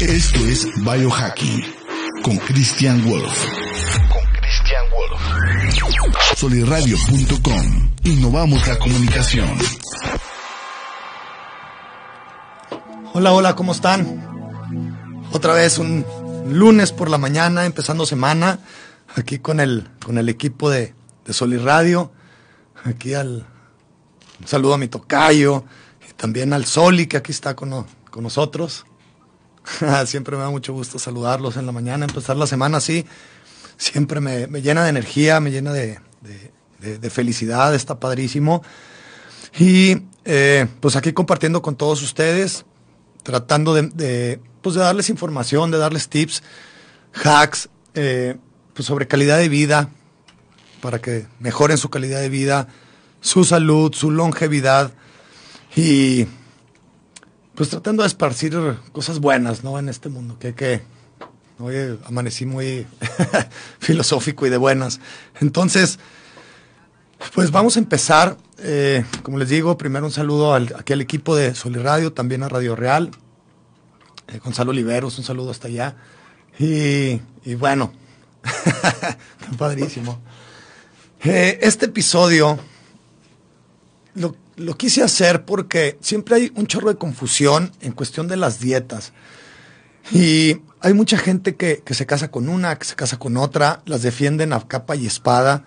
Esto es Biohacking con Christian Wolf. Con Christian Wolf. Soliradio.com. Innovamos la comunicación. Hola, hola, ¿cómo están? Otra vez un lunes por la mañana, empezando semana, aquí con el, con el equipo de, de Soliradio. Aquí al un saludo a mi tocayo y también al Soli que aquí está con, con nosotros. Siempre me da mucho gusto saludarlos en la mañana, empezar la semana así. Siempre me, me llena de energía, me llena de, de, felicidad, está padrísimo. Y eh, pues aquí compartiendo con todos ustedes, tratando de, pues de darles información, de darles tips, hacks, eh, pues sobre calidad de vida, para que mejoren su calidad de vida, su salud, su longevidad y pues tratando de esparcir cosas buenas, ¿no? En este mundo, que, que hoy amanecí muy filosófico y de buenas. Entonces, pues vamos a empezar, eh, como les digo, primero un saludo al, aquí al equipo de Soliradio, también a Radio Real, eh, Gonzalo Oliveros, un saludo hasta allá. Y, y bueno, padrísimo. Eh, este episodio lo, lo quise hacer porque siempre hay un chorro de confusión en cuestión de las dietas. Y hay mucha gente que, que, se casa con una, que se casa con otra, las defienden a capa y espada.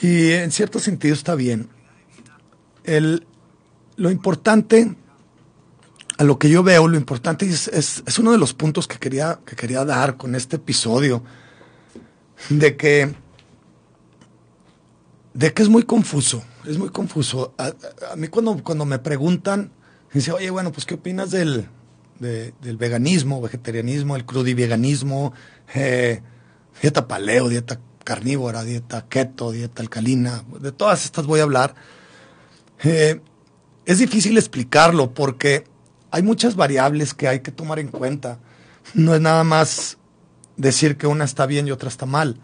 Y en cierto sentido está bien. El, lo importante, a lo que yo veo, lo importante es, es, uno de los puntos que quería, que quería dar con este episodio, de que, de que es muy confuso es muy confuso. A, a, mí cuando, cuando me preguntan, dice, oye, bueno, pues ¿qué opinas del, de, del veganismo, vegetarianismo, el crudiveganismo, eh, dieta paleo, dieta carnívora, dieta keto, dieta alcalina? De todas estas voy a hablar. Eh, es difícil explicarlo porque hay muchas variables que hay que tomar en cuenta. No es nada más decir que una está bien y otra está mal.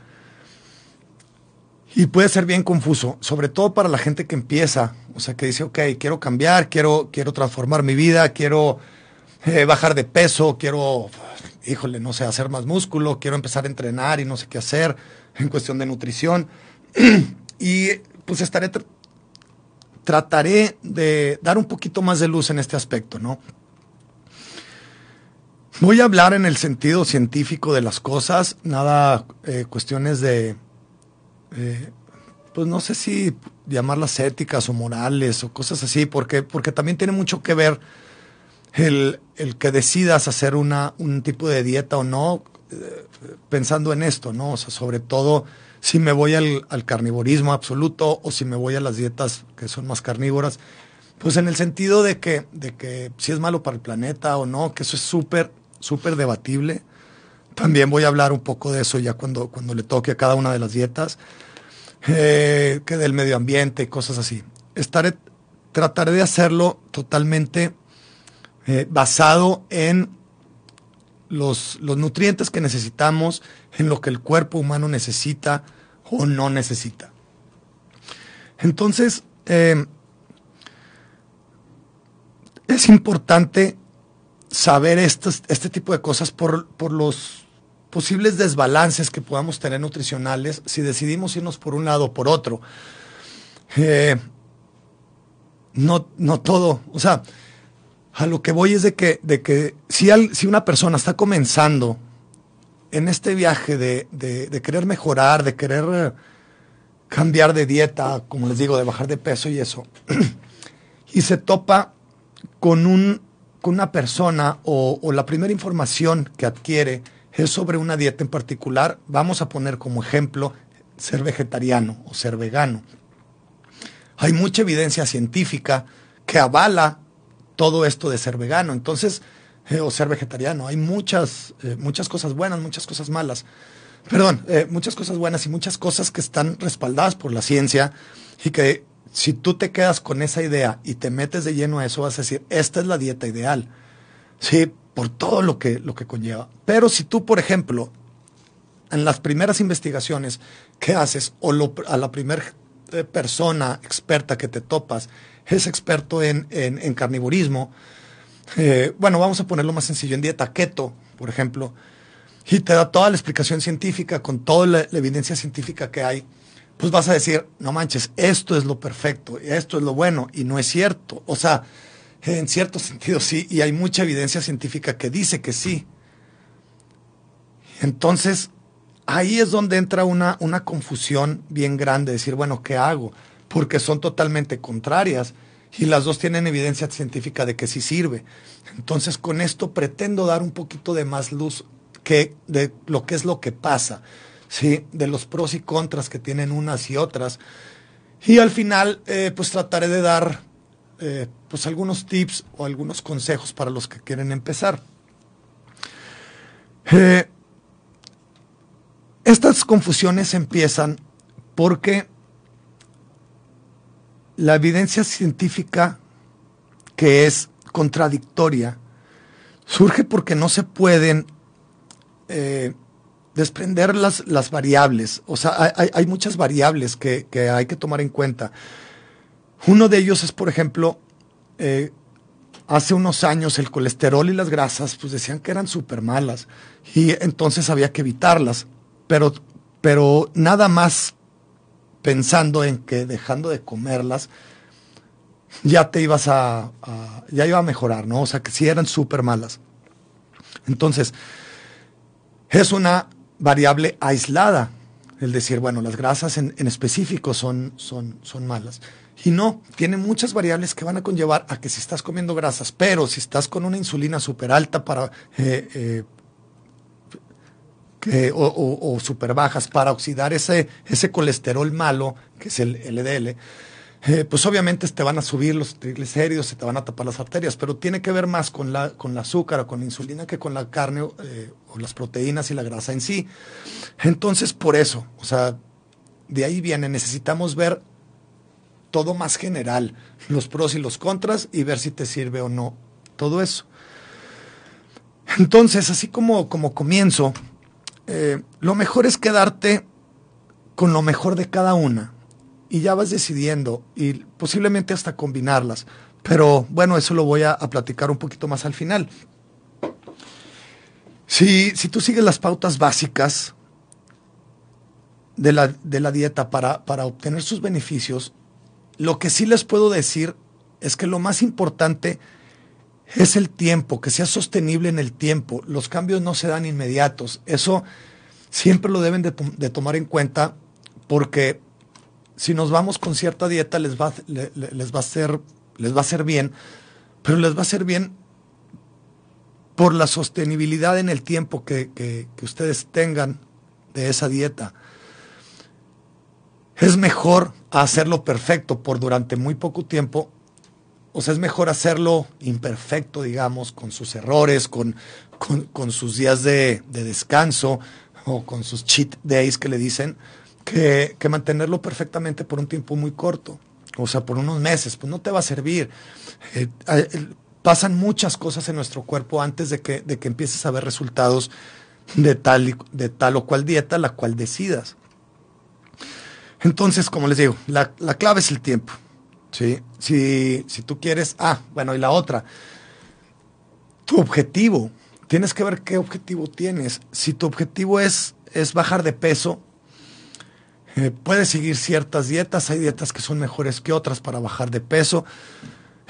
Y puede ser bien confuso, sobre todo para la gente que empieza, o sea, que dice, ok, quiero cambiar, quiero, quiero transformar mi vida, quiero eh, bajar de peso, quiero, híjole, no sé, hacer más músculo, quiero empezar a entrenar y no sé qué hacer en cuestión de nutrición. y pues estaré, tr trataré de dar un poquito más de luz en este aspecto, ¿no? Voy a hablar en el sentido científico de las cosas, nada eh, cuestiones de eh, pues no sé si llamarlas éticas o morales o cosas así, porque, porque también tiene mucho que ver el, el que decidas hacer una, un tipo de dieta o no, eh, pensando en esto, ¿no? O sea, sobre todo si me voy al, al, carnivorismo absoluto o si me voy a las dietas que son más carnívoras, pues en el sentido de que, de que si es malo para el planeta o no, que eso es súper, súper debatible. También voy a hablar un poco de eso ya cuando, cuando le toque a cada una de las dietas, eh, que del medio ambiente y cosas así. Estaré, trataré de hacerlo totalmente eh, basado en los, los nutrientes que necesitamos, en lo que el cuerpo humano necesita o no necesita. Entonces, eh, es importante saber estos, este tipo de cosas por, por los posibles desbalances que podamos tener nutricionales si decidimos irnos por un lado o por otro. Eh, no, no todo, o sea, a lo que voy es de que, de que si, al, si una persona está comenzando en este viaje de, de, querer mejorar, de querer cambiar de dieta, como les digo, de bajar de peso y eso, y se topa con un con una persona o, o, la primera información que adquiere es sobre una dieta en particular, vamos a poner como ejemplo ser vegetariano o ser vegano. Hay mucha evidencia científica que avala todo esto de ser vegano, entonces, eh, o ser vegetariano. Hay muchas, eh, muchas cosas buenas, muchas cosas malas. Perdón, eh, muchas cosas buenas y muchas cosas que están respaldadas por la ciencia y que si tú te quedas con esa idea y te metes de lleno a eso, vas a decir, esta es la dieta ideal. Sí, por todo lo que, lo que conlleva. Pero si tú, por ejemplo, en las primeras investigaciones que haces o lo, a la primera persona experta que te topas es experto en, en, carnivorismo, eh, bueno, vamos a ponerlo más sencillo, en dieta keto, por ejemplo, y te da toda la explicación científica con toda la, evidencia científica que hay, pues vas a decir, no manches, esto es lo perfecto, esto es lo bueno, y no es cierto. O sea, en cierto sentido sí, y hay mucha evidencia científica que dice que sí. Entonces, ahí es donde entra una, una confusión bien grande, decir, bueno, ¿qué hago? Porque son totalmente contrarias y las dos tienen evidencia científica de que sí sirve. Entonces, con esto pretendo dar un poquito de más luz que de lo que es lo que pasa, ¿sí? de los pros y contras que tienen unas y otras. Y al final, eh, pues trataré de dar eh, pues algunos tips o algunos consejos para los que quieren empezar. Eh, estas confusiones empiezan porque la evidencia científica que es contradictoria surge porque no se pueden eh, desprender las, las, variables. O sea, hay, muchas variables que, hay que tomar en cuenta. Uno de ellos es, por ejemplo, eh, hace unos años el colesterol y las grasas, pues decían que eran súper malas y entonces había que evitarlas. Pero, pero nada más pensando en que dejando de comerlas, ya te ibas a, ya iba a mejorar, ¿no? O sea, que si eran súper malas. Entonces, es una variable aislada, el decir, bueno, las grasas en, específico son, son, son malas. Y no, tiene muchas variables que van a conllevar a que si estás comiendo grasas, pero si estás con una insulina súper alta para eh, eh, o, súper bajas para oxidar ese, ese colesterol malo, que es el LDL, eh, pues obviamente te van a subir los triglicéridos, se te van a tapar las arterias, pero tiene que ver más con la, con el azúcar o con la insulina que con la carne o las proteínas y la grasa en sí. Entonces, por eso, o sea, de ahí viene, necesitamos ver todo más general, los pros y los contras y ver si te sirve o no todo eso. Entonces, así como, como comienzo, eh, lo mejor es quedarte con lo mejor de cada una y ya vas decidiendo y posiblemente hasta combinarlas. Pero bueno, eso lo voy a, platicar un poquito más al final. Si, si tú sigues las pautas básicas de la, de la dieta para, para obtener sus beneficios, lo que sí les puedo decir es que lo más importante es el tiempo, que sea sostenible en el tiempo. Los cambios no se dan inmediatos. Eso siempre lo deben de, tomar en cuenta porque si nos vamos con cierta dieta les va, les va a hacer, les va a hacer bien, pero les va a hacer bien por la sostenibilidad en el tiempo que, que ustedes tengan de esa dieta. Es mejor hacerlo perfecto por durante muy poco tiempo o sea, es mejor hacerlo imperfecto, digamos, con sus errores, con, con, sus días de, descanso o con sus cheat days que le dicen, que, mantenerlo perfectamente por un tiempo muy corto. O sea, por unos meses, pues no te va a servir. Eh, pasan muchas cosas en nuestro cuerpo antes de que, de que empieces a ver resultados de tal, de tal o cual dieta, la cual decidas. Entonces, como les digo, la, la clave es el tiempo. ¿sí? Si, si tú quieres, ah, bueno, y la otra, tu objetivo, tienes que ver qué objetivo tienes. Si tu objetivo es, es bajar de peso, eh, puedes seguir ciertas dietas, hay dietas que son mejores que otras para bajar de peso.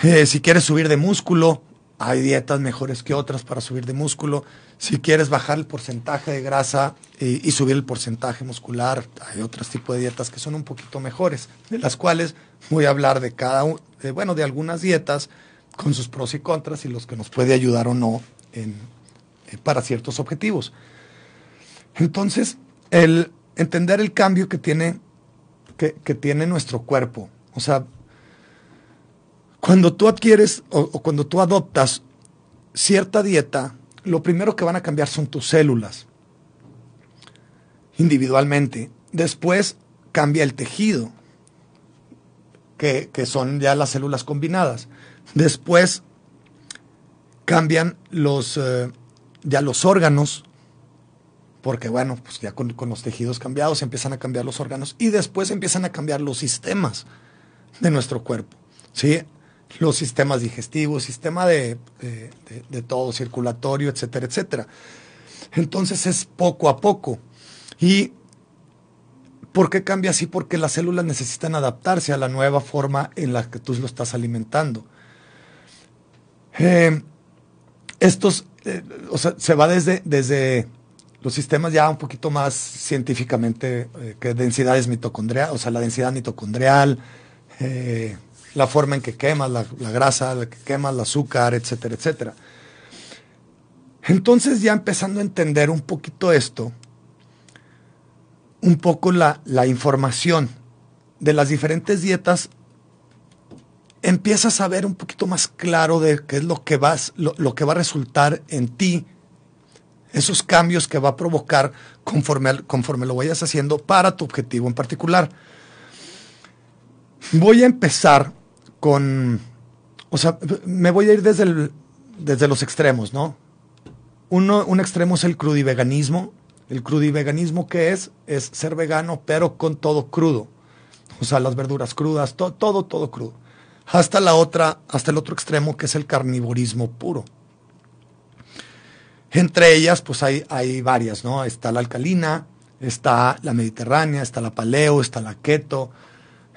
Eh, si quieres subir de músculo, hay dietas mejores que otras para subir de músculo. Si quieres bajar el porcentaje de grasa y, subir el porcentaje muscular, hay otros tipos de dietas que son un poquito mejores, de las cuales voy a hablar de cada bueno, de algunas dietas con sus pros y contras y los que nos puede ayudar o no en, eh, para ciertos objetivos. Entonces, el entender el cambio que tiene, que, que tiene nuestro cuerpo. O sea, cuando tú adquieres o, cuando tú adoptas cierta dieta, lo primero que van a cambiar son tus células individualmente. Después cambia el tejido, que, son ya las células combinadas. Después cambian los, eh, ya los órganos, porque bueno, pues ya con, con, los tejidos cambiados empiezan a cambiar los órganos y después empiezan a cambiar los sistemas de nuestro cuerpo. ¿sí? Los sistemas digestivos, sistema de, de, todo, circulatorio, etcétera, etcétera. Entonces es poco a poco. ¿Y por qué cambia así? Porque las células necesitan adaptarse a la nueva forma en la que tú lo estás alimentando. Eh, estos, eh, o sea, se va desde, desde los sistemas ya un poquito más científicamente, eh, que densidades mitocondriales, o sea, la densidad mitocondrial, la forma en que quemas la, grasa, la que quemas el azúcar, etcétera, etcétera. Entonces ya empezando a entender un poquito esto, un poco la, la información de las diferentes dietas, empiezas a ver un poquito más claro de qué es lo que, vas, lo, que va a resultar en ti, esos cambios que va a provocar conforme, conforme lo vayas haciendo para tu objetivo en particular. Voy a empezar con, o sea, me voy a ir desde, el, desde los extremos, ¿no? Uno, un extremo es el crudiveganismo. El crudiveganismo, ¿qué es? Es ser vegano, pero con todo crudo. O sea, las verduras crudas, todo, todo, todo crudo. Hasta la otra, hasta el otro extremo, que es el carnivorismo puro. Entre ellas, pues hay, hay varias, ¿no? Está la alcalina, está la mediterránea, está la paleo, está la keto,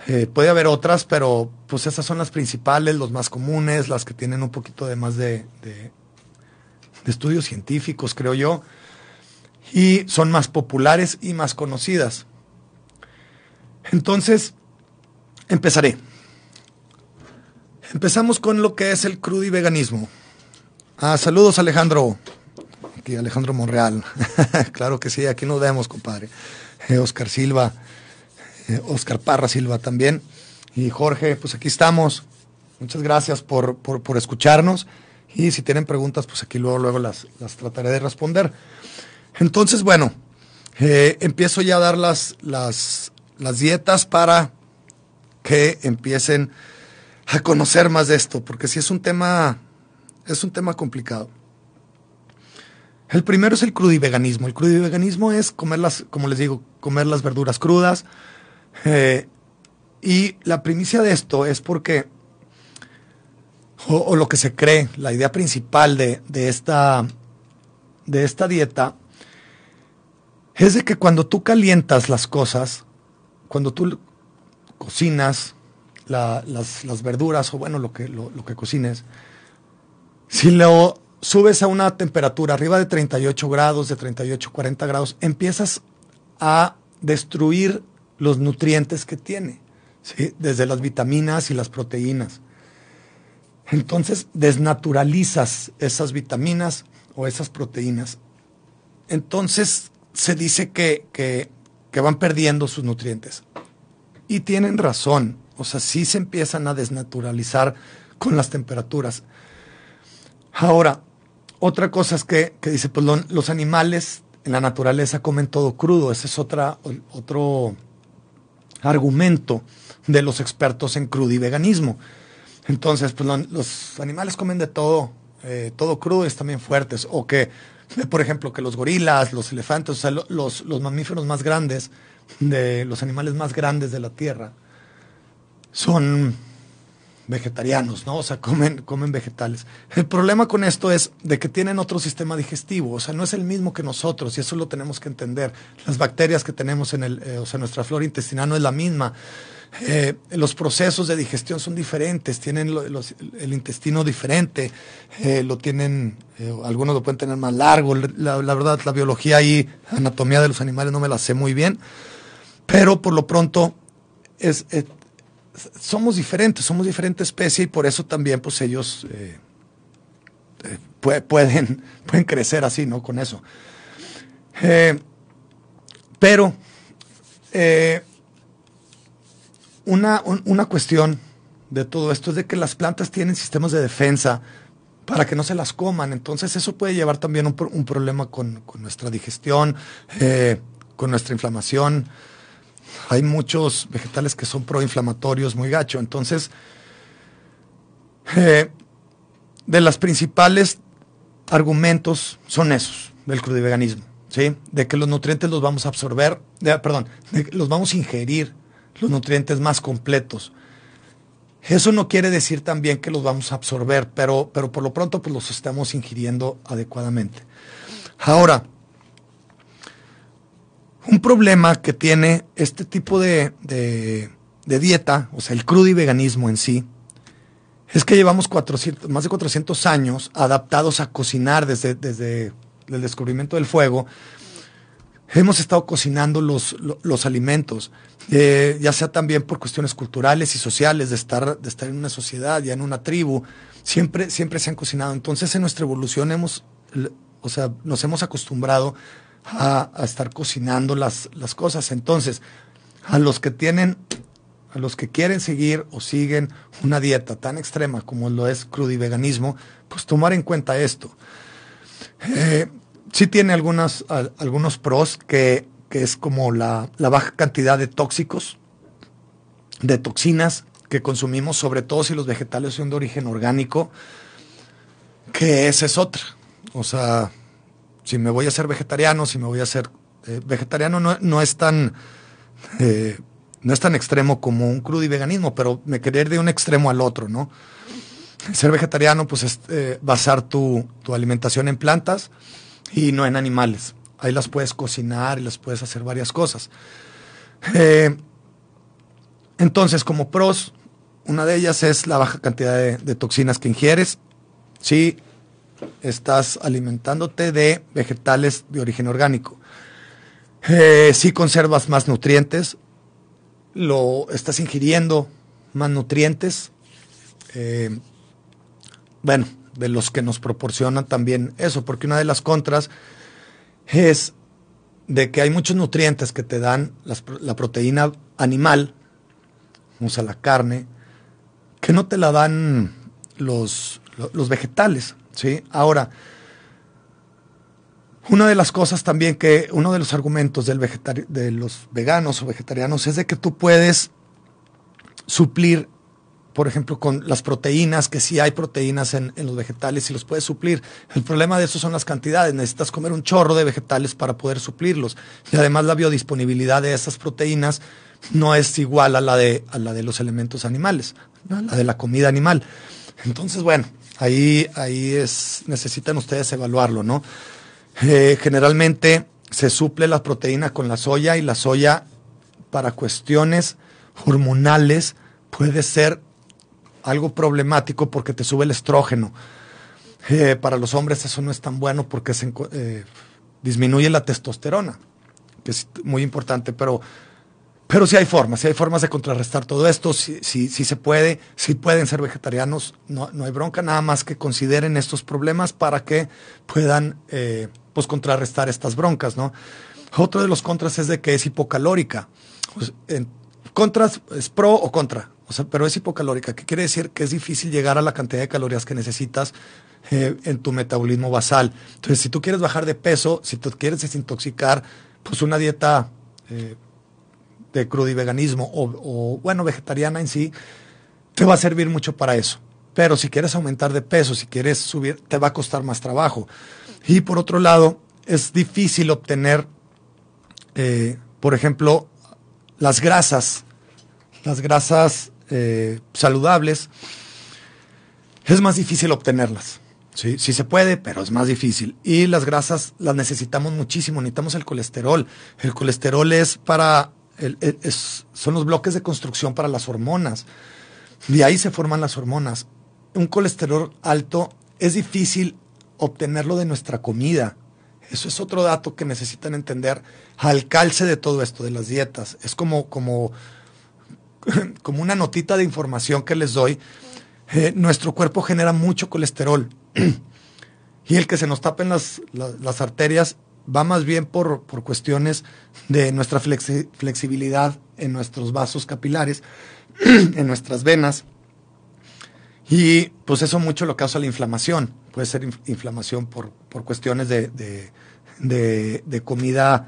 eh, puede haber otras, pero pues esas son las principales, los más comunes, las que tienen un poquito de más de, de, estudios científicos, creo yo, y son más populares y más conocidas. Entonces, empezaré. Empezamos con lo que es el crudo y veganismo. Ah, saludos Alejandro. Aquí Alejandro Monreal. claro que sí, aquí nos vemos, compadre. Eh, Oscar Silva. Eh, Oscar Parra Silva también. Y Jorge, pues aquí estamos. Muchas gracias por, escucharnos. Y si tienen preguntas, pues aquí luego, luego las, las trataré de responder. Entonces, bueno, eh, empiezo ya a dar las, las, las dietas para que empiecen a conocer más de esto, porque si es un tema, es un tema complicado. El primero es el crudiveganismo. El crudiveganismo es comer las, como les digo, comer las verduras crudas, eh, y la primicia de esto es porque, o, lo que se cree, la idea principal de, esta, de esta dieta, es de que cuando tú calientas las cosas, cuando tú cocinas las, verduras o bueno, lo que, lo que cocines, si lo subes a una temperatura arriba de 38 grados, de 38, 40 grados, empiezas a destruir los nutrientes que tiene, ¿sí? desde las vitaminas y las proteínas. Entonces desnaturalizas esas vitaminas o esas proteínas. Entonces se dice que, que, van perdiendo sus nutrientes. Y tienen razón, o sea, sí se empiezan a desnaturalizar con las temperaturas. Ahora, otra cosa es que, que dice, pues los animales en la naturaleza comen todo crudo. Ese es otra, otro argumento de los expertos en crudiveganismo. Entonces, pues los animales comen de todo, eh, todo crudo es también fuertes. O que, por ejemplo, que los gorilas, los elefantes, o sea, los, los mamíferos más grandes, de los animales más grandes de la Tierra, son vegetarianos, ¿no? O sea, comen, comen vegetales. El problema con esto es de que tienen otro sistema digestivo, o sea, no es el mismo que nosotros y eso lo tenemos que entender. Las bacterias que tenemos en el, eh, o sea, nuestra flora intestinal no es la misma. Eh, los procesos de digestión son diferentes, tienen el intestino diferente, eh, lo tienen, algunos lo pueden tener más largo. La, verdad, la biología y anatomía de los animales no me la sé muy bien, pero por lo pronto es, somos diferentes, somos diferente especie y por eso también pues ellos eh, eh, pueden, pueden crecer así, ¿no? Con eso. Eh, pero una, una cuestión de todo esto es de que las plantas tienen sistemas de defensa para que no se las coman. Entonces eso puede llevar también un, un problema con, con, nuestra digestión, con nuestra inflamación hay muchos vegetales que son proinflamatorios muy gacho. Entonces, eh, de los principales argumentos son esos del crudiveganismo, ¿sí? De que los nutrientes los vamos a absorber, perdón, los vamos a ingerir, los nutrientes más completos. Eso no quiere decir también que los vamos a absorber, pero, pero por lo pronto pues los estamos ingiriendo adecuadamente. Ahora, un problema que tiene este tipo de, de, dieta, o sea, el crudo y veganismo en sí, es que llevamos 400, más de 400 años adaptados a cocinar desde, desde el descubrimiento del fuego. Hemos estado cocinando los, los, alimentos, eh, ya sea también por cuestiones culturales y sociales, de estar, de estar en una sociedad, ya en una tribu, siempre, siempre se han cocinado. Entonces en nuestra evolución hemos, o sea, nos hemos acostumbrado a, estar cocinando las, las cosas. Entonces, a los que tienen, a los que quieren seguir o siguen una dieta tan extrema como lo es crudiveganismo, pues tomar en cuenta esto. Eh, sí tiene algunas, algunos pros que, que es como la, la, baja cantidad de tóxicos, de toxinas que consumimos, sobre todo si los vegetales son de origen orgánico, que esa es otra. O sea, si me voy a ser vegetariano, si me voy a ser eh, vegetariano, no, es tan eh, no es tan extremo como un crudo y veganismo, pero me quería ir de un extremo al otro, ¿no? Ser vegetariano, pues es eh, basar tu, alimentación en plantas y no en animales. Ahí las puedes cocinar y las puedes hacer varias cosas. entonces, como pros, una de ellas es la baja cantidad de toxinas que ingieres. Sí, estás alimentándote de vegetales de origen orgánico. Eh, si conservas más nutrientes, lo estás ingiriendo más nutrientes. Eh, bueno, de los que nos proporcionan también eso, porque una de las contras es de que hay muchos nutrientes que te dan la proteína animal, o sea, la carne, que no te la dan los, los vegetales. ¿Sí? Ahora, una de las cosas también que, uno de los argumentos del de los veganos o vegetarianos es de que tú puedes suplir, por ejemplo, con las proteínas, que sí hay proteínas en, los vegetales y los puedes suplir. El problema de eso son las cantidades. Necesitas comer un chorro de vegetales para poder suplirlos. Y además la biodisponibilidad de esas proteínas no es igual a la de, a la de los elementos animales, a la de la comida animal. Entonces, bueno, Ahí, ahí es, necesitan ustedes evaluarlo, ¿no? Eh, generalmente se suple la proteína con la soya y la soya para cuestiones hormonales puede ser algo problemático porque te sube el estrógeno. Eh, para los hombres eso no es tan bueno porque se, eh, disminuye la testosterona, que es muy importante, pero pero sí hay formas, sí hay formas de contrarrestar todo esto, sí, sí, se puede, sí pueden ser vegetarianos, no, no, hay bronca, nada más que consideren estos problemas para que puedan eh, pues contrarrestar estas broncas, ¿no? Otro de los contras es de que es hipocalórica. Contras es pro o contra, o sea, pero es hipocalórica, que quiere decir que es difícil llegar a la cantidad de calorías que necesitas eh, en tu metabolismo basal. Entonces, si tú quieres bajar de peso, si tú quieres desintoxicar, pues una dieta eh, de crudiveganismo o, o, bueno, vegetariana en sí, te va a servir mucho para eso. Pero si quieres aumentar de peso, si quieres subir, te va a costar más trabajo. Y por otro lado, es difícil obtener, eh, por ejemplo, las grasas, las grasas eh, saludables, es más difícil obtenerlas. Sí, sí se puede, pero es más difícil. Y las grasas las necesitamos muchísimo, necesitamos el colesterol. El colesterol es para son los bloques de construcción para las hormonas. De ahí se forman las hormonas. Un colesterol alto es difícil obtenerlo de nuestra comida. Eso es otro dato que necesitan entender al calce de todo esto, de las dietas. Es como, como, como una notita de información que les doy. Eh, nuestro cuerpo genera mucho colesterol. y el que se nos tapen las, las arterias va más bien por, por cuestiones de nuestra flexibilidad en nuestros vasos capilares, en nuestras venas. Y pues eso mucho lo causa la inflamación. Puede ser inflamación por, por cuestiones de, de, comida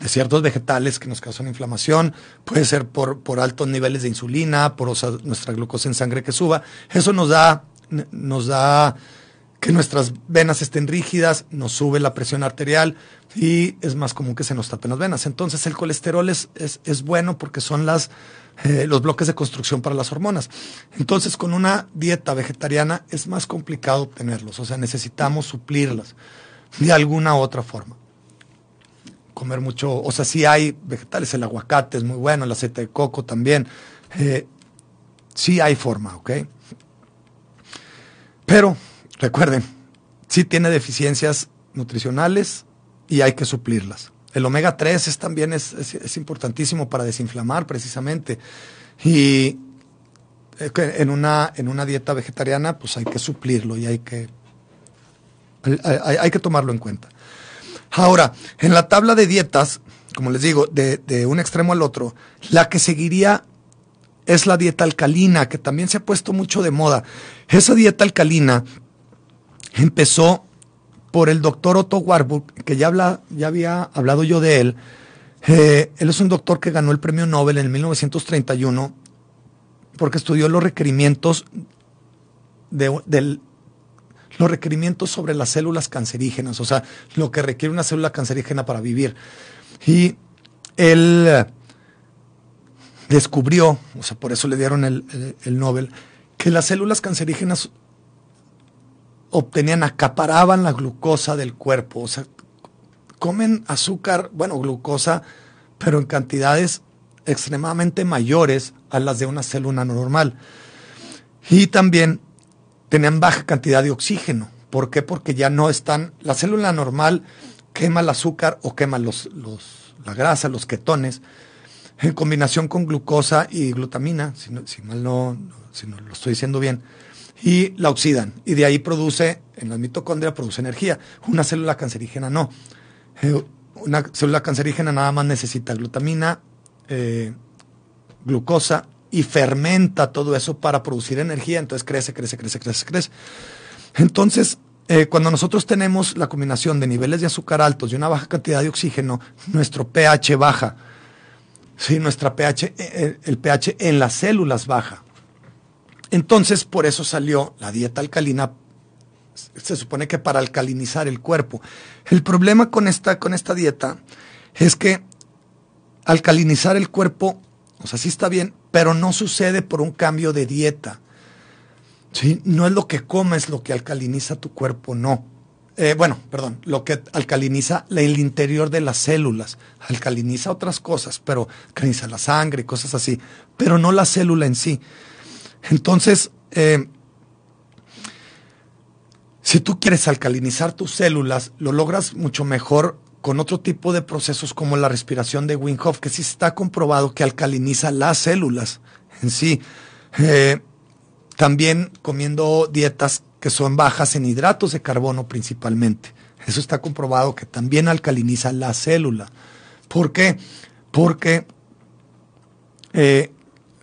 de ciertos vegetales que nos causan inflamación, puede ser por, por altos niveles de insulina, por nuestra glucosa en sangre que suba. Eso nos da, nos da que nuestras venas estén rígidas, nos sube la presión arterial y es más común que se nos tapen las venas. Entonces el colesterol es, es, bueno porque son las, eh, los bloques de construcción para las hormonas. Entonces con una dieta vegetariana es más complicado obtenerlos, o sea, necesitamos suplirlas de alguna otra forma. Comer mucho, o sea, sí hay vegetales, el aguacate es muy bueno, el aceite de coco también. Eh, sí hay forma, ¿ok? Pero recuerden, sí tiene deficiencias nutricionales y hay que suplirlas. El omega 3 es, también es, es, importantísimo para desinflamar precisamente. Y en una, en una dieta vegetariana pues hay que suplirlo y hay que, hay, hay que tomarlo en cuenta. Ahora, en la tabla de dietas, como les digo, de, de un extremo al otro, la que seguiría es la dieta alcalina, que también se ha puesto mucho de moda. Esa dieta alcalina empezó por el doctor Otto Warburg, que ya, habla, ya había hablado yo de él. Eh, él es un doctor que ganó el premio Nobel en 1931 porque estudió los requerimientos de, los requerimientos sobre las células cancerígenas, o sea, lo que requiere una célula cancerígena para vivir. Y él descubrió, o sea, por eso le dieron el, Nobel, que las células cancerígenas obtenían, acaparaban la glucosa del cuerpo, o sea, comen azúcar, bueno, glucosa, pero en cantidades extremadamente mayores a las de una célula normal. Y también tenían baja cantidad de oxígeno. ¿Por qué? Porque ya no están, la célula normal quema el azúcar o quema los, los, la grasa, los ketones, en combinación con glucosa y glutamina, si, si mal no, si no lo estoy diciendo bien, y la oxidan. Y de ahí produce, en la mitocondria produce energía. Una célula cancerígena no. Eh, una célula cancerígena nada más necesita glutamina, eh, glucosa y fermenta todo eso para producir energía. Entonces crece, crece, crece, crece, crece. Entonces, eh, cuando nosotros tenemos la combinación de niveles de azúcar altos y una baja cantidad de oxígeno, nuestro pH baja Sí, nuestra pH, el pH en las células baja. Entonces, por eso salió la dieta alcalina. Se supone que para alcalinizar el cuerpo. El problema con esta, con esta dieta es que alcalinizar el cuerpo, o sea, sí está bien, pero no sucede por un cambio de dieta. ¿Sí? No es lo que comes lo que alcaliniza tu cuerpo, no. Eh, bueno, perdón, lo que alcaliniza el interior de las células, alcaliniza otras cosas, pero alcaliniza la sangre y cosas así, pero no la célula en sí. Entonces, eh, si tú quieres alcalinizar tus células, lo logras mucho mejor con otro tipo de procesos como la respiración de Wim que sí está comprobado que alcaliniza las células en sí. Eh, también comiendo dietas que son bajas en hidratos de carbono principalmente. Eso está comprobado que también alcaliniza la célula. ¿Por qué? Porque eh,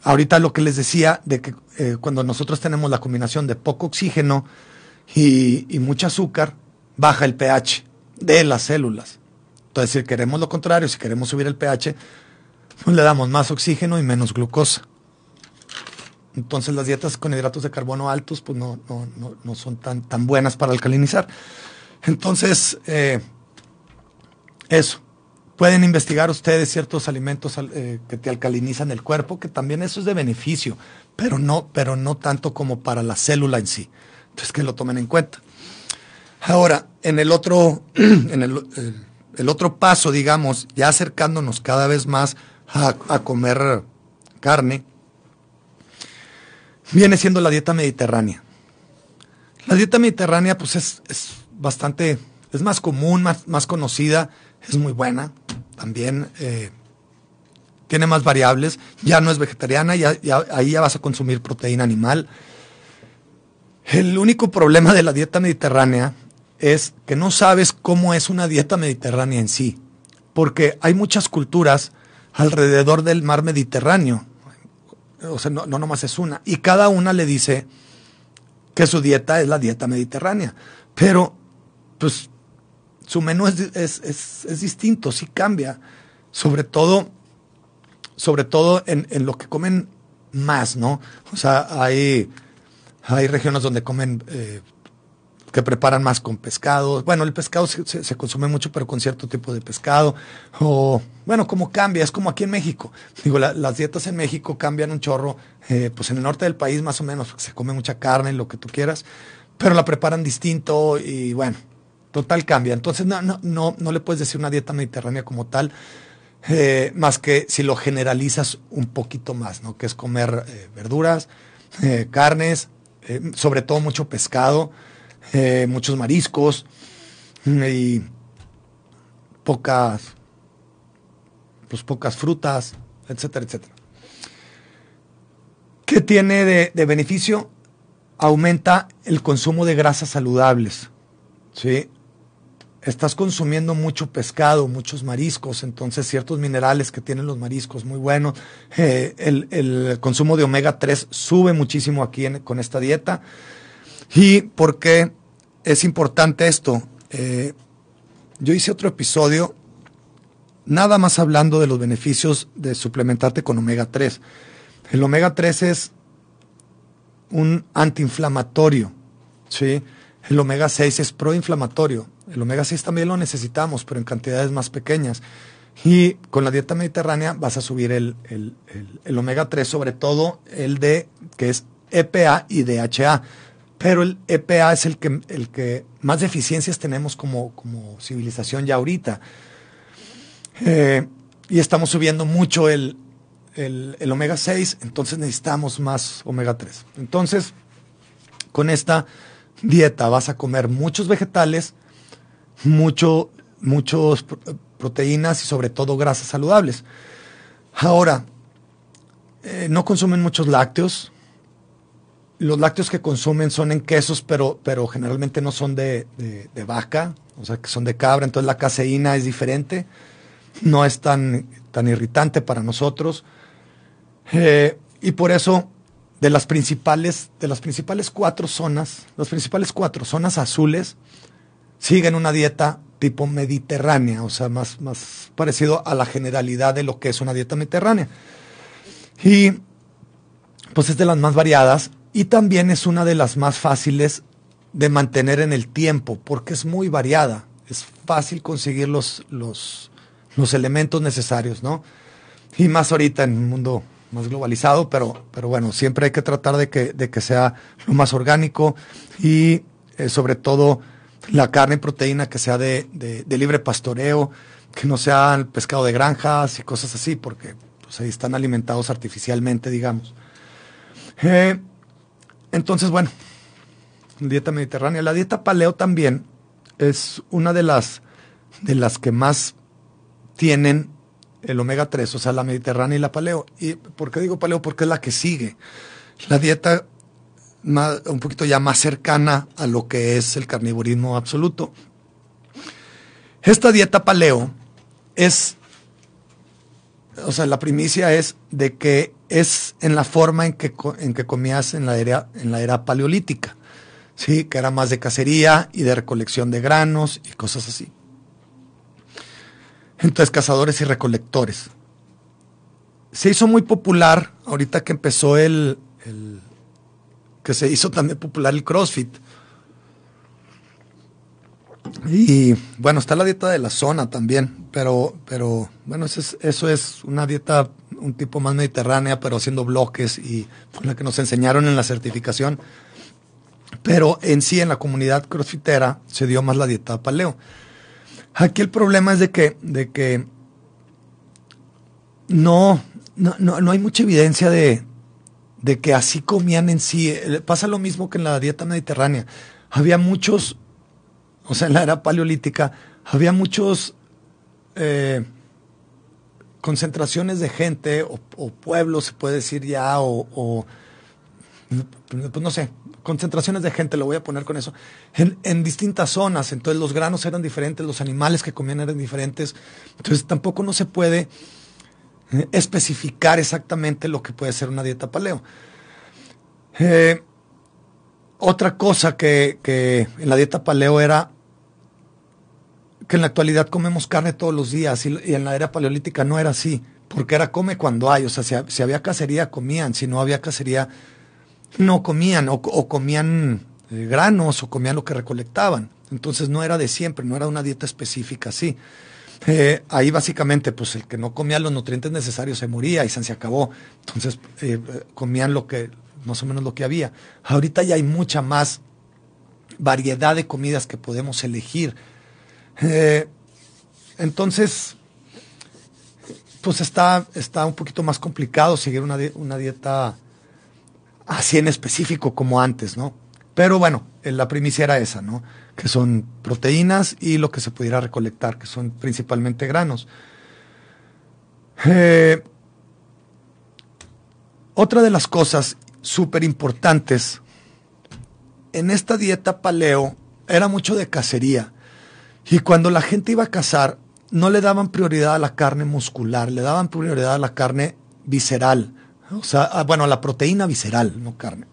ahorita lo que les decía de que eh, cuando nosotros tenemos la combinación de poco oxígeno y, y mucho azúcar, baja el pH de las células. Entonces, si queremos lo contrario, si queremos subir el pH, pues le damos más oxígeno y menos glucosa. Entonces las dietas con hidratos de carbono altos pues no, no, son tan, tan buenas para alcalinizar. Entonces, eh, eso. Pueden investigar ustedes ciertos alimentos eh, que te alcalinizan el cuerpo, que también eso es de beneficio, pero no, pero no tanto como para la célula en sí. Entonces que lo tomen en cuenta. Ahora, en el otro, en el, otro paso, digamos, ya acercándonos cada vez más a, a comer carne, viene siendo la dieta mediterránea. La dieta mediterránea pues es, bastante, es más común, más, más, conocida, es muy buena, también eh, tiene más variables, ya no es vegetariana, ya, ahí ya vas a consumir proteína animal. El único problema de la dieta mediterránea es que no sabes cómo es una dieta mediterránea en sí, porque hay muchas culturas alrededor del mar Mediterráneo o sea, no, no nomás es una, y cada una le dice que su dieta es la dieta mediterránea, pero pues su menú es, es, es, distinto, sí cambia, sobre todo, sobre todo en, en, lo que comen más, ¿no? O sea, hay, hay regiones donde comen eh, que preparan más con pescado. Bueno, el pescado se, se, consume mucho, pero con cierto tipo de pescado. O, bueno, como cambia, es como aquí en México. Digo, las dietas en México cambian un chorro. Eh, pues en el norte del país más o menos se come mucha carne, lo que tú quieras, pero la preparan distinto y bueno, total cambia. Entonces no, no, no, no le puedes decir una dieta mediterránea como tal. Eh, más que si lo generalizas un poquito más, ¿no? Que es comer eh, verduras, eh, carnes, sobre todo mucho pescado, muchos mariscos y pocas, pues pocas frutas, etcétera, etcétera. ¿Qué tiene de, de beneficio? Aumenta el consumo de grasas saludables. ¿sí? Estás consumiendo mucho pescado, muchos mariscos, entonces ciertos minerales que tienen los mariscos muy buenos. Eh, el, consumo de omega 3 sube muchísimo aquí con esta dieta. ¿Y por qué es importante esto? Eh, yo hice otro episodio nada más hablando de los beneficios de suplementarte con omega 3. El omega 3 es un antiinflamatorio, ¿sí? El omega 6 es proinflamatorio. El omega 6 también lo necesitamos, pero en cantidades más pequeñas. Y con la dieta mediterránea vas a subir el, el, el, omega 3, sobre todo el de que es EPA y DHA. Pero el EPA es el que, el que más deficiencias tenemos como, como civilización ya ahorita. Eh, y estamos subiendo mucho el, el, el, omega 6, entonces necesitamos más omega 3. Entonces, con esta dieta vas a comer muchos vegetales, mucho, muchos proteínas y sobre todo grasas saludables. Ahora, eh, no consumen muchos lácteos. Los lácteos que consumen son en quesos, pero, pero generalmente no son de, vaca, o sea, que son de cabra, entonces la caseína es diferente, no es tan, tan irritante para nosotros. Eh, y por eso, de las principales, de las principales cuatro zonas, las principales cuatro zonas azules, siguen una dieta tipo mediterránea, o sea, más, más parecido a la generalidad de lo que es una dieta mediterránea. Y pues es de las más variadas y también es una de las más fáciles de mantener en el tiempo, porque es muy variada. Es fácil conseguir los, los, los elementos necesarios, ¿no? Y más ahorita en un mundo más globalizado, pero, pero bueno, siempre hay que tratar de que, de que sea lo más orgánico y eh, sobre todo la carne y proteína que sea de, de, libre pastoreo, que no sea el pescado de granjas y cosas así, porque pues, ahí están alimentados artificialmente, digamos. Eh, entonces, bueno, dieta mediterránea. La dieta paleo también es una de las, de las que más tienen el omega 3, o sea, la mediterránea y la paleo. ¿Y por qué digo paleo? Porque es la que sigue. La dieta un poquito ya más cercana a lo que es el carnivorismo absoluto. Esta dieta paleo es, o sea, la primicia es de que es en la forma en que, en que comías en la, era, en la era paleolítica, ¿sí? que era más de cacería y de recolección de granos y cosas así. Entonces, cazadores y recolectores. Se hizo muy popular ahorita que empezó el que se hizo también popular el CrossFit. Y bueno, está la dieta de la zona también, pero, pero bueno, eso es, eso es una dieta un tipo más mediterránea, pero haciendo bloques y fue la que nos enseñaron en la certificación. Pero en sí, en la comunidad crossfitera, se dio más la dieta paleo. Aquí el problema es de que, de que no, no, no, no hay mucha evidencia de, de que así comían en sí. Pasa lo mismo que en la dieta mediterránea. Había muchos, o sea, en la era paleolítica, había muchos eh, concentraciones de gente o, o, pueblos, se puede decir ya, o, o, pues no sé, concentraciones de gente, lo voy a poner con eso, en, en, distintas zonas. Entonces los granos eran diferentes, los animales que comían eran diferentes. Entonces tampoco no se puede especificar exactamente lo que puede ser una dieta paleo. Eh, otra cosa que, que, en la dieta paleo era que en la actualidad comemos carne todos los días y, en la era paleolítica no era así, porque era come cuando hay, o sea, si, había cacería comían, si no había cacería no comían o, o comían eh, granos o comían lo que recolectaban. Entonces no era de siempre, no era una dieta específica así. Eh, ahí básicamente, pues el que no comía los nutrientes necesarios se moría y se acabó. Entonces eh, comían lo que, más o menos lo que había. Ahorita ya hay mucha más variedad de comidas que podemos elegir. entonces, pues está, está un poquito más complicado seguir una, una dieta así en específico como antes, ¿no? Pero bueno, la primicia era esa, ¿no? Que son proteínas y lo que se pudiera recolectar, que son principalmente granos. Eh, otra de las cosas súper importantes en esta dieta paleo era mucho de cacería. Y cuando la gente iba a cazar, no le daban prioridad a la carne muscular, le daban prioridad a la carne visceral. O sea, bueno, a la proteína visceral, no carne.